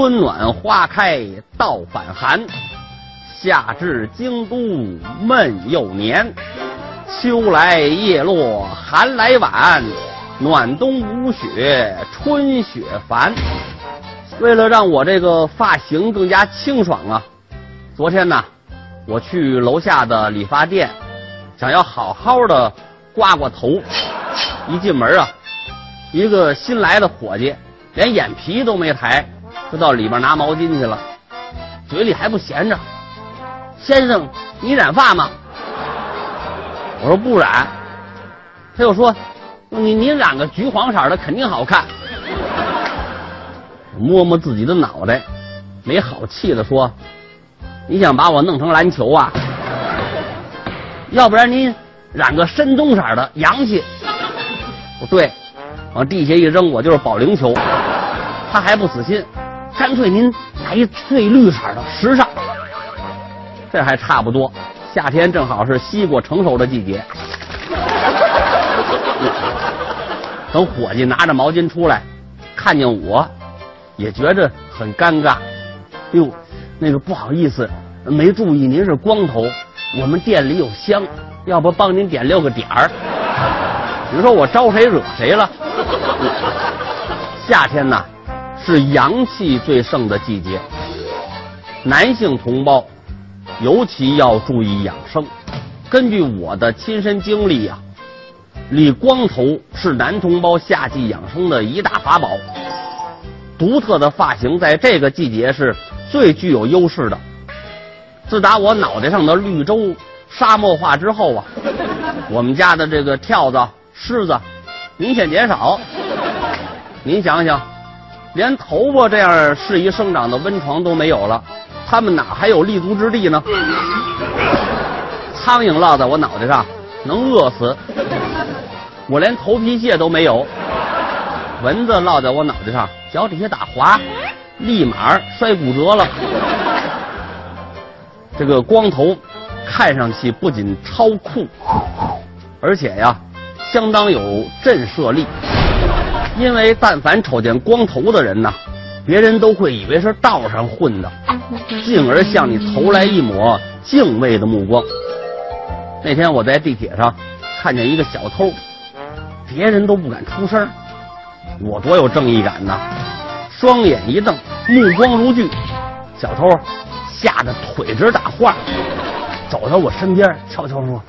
春暖花开到反寒，夏至京都闷又黏，秋来叶落寒来晚，暖冬无雪春雪烦。为了让我这个发型更加清爽啊，昨天呢，我去楼下的理发店，想要好好的刮刮头。一进门啊，一个新来的伙计连眼皮都没抬，就到里边拿毛巾去了，嘴里还不闲着：“先生，你染发吗？”我说不染。他又说：“你你染个橘黄色的肯定好看。”摸摸自己的脑袋，没好气的说：“你想把我弄成篮球啊？要不然您染个深棕色的，洋气。”不对，往地下一扔，我就是保龄球。他还不死心，干脆您来一翠绿色的，时尚。这还差不多，夏天正好是西瓜成熟的季节。等伙计拿着毛巾出来，看见我。也觉着很尴尬，哟，那个不好意思，没注意您是光头，我们店里有香，要不帮您点六个点儿？你说我招谁惹谁了？夏天呐，是阳气最盛的季节，男性同胞尤其要注意养生。根据我的亲身经历呀，理光头是男同胞夏季养生的一大法宝。独特的发型在这个季节是最具有优势的。自打我脑袋上的绿洲沙漠化之后啊，我们家的这个跳蚤、虱子明显减少。您想想，连头发这样适宜生长的温床都没有了，他们哪还有立足之地呢？苍蝇落在我脑袋上能饿死，我连头皮屑都没有。蚊子落在我脑袋上。脚底下打滑，立马摔骨折了。这个光头看上去不仅超酷，而且呀，相当有震慑力。因为但凡瞅见光头的人呐，别人都会以为是道上混的，进而向你投来一抹敬畏的目光。那天我在地铁上看见一个小偷，别人都不敢出声。我多有正义感呐！双眼一瞪，目光如炬，小偷吓得腿直打晃，走到我身边，悄悄说：“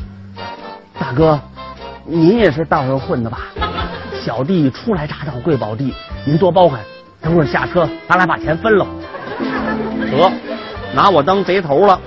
大哥，您也是道上混的吧？小弟初来乍到，贵宝地，您多包涵。等会儿下车，咱俩把钱分了。”得，拿我当贼头了。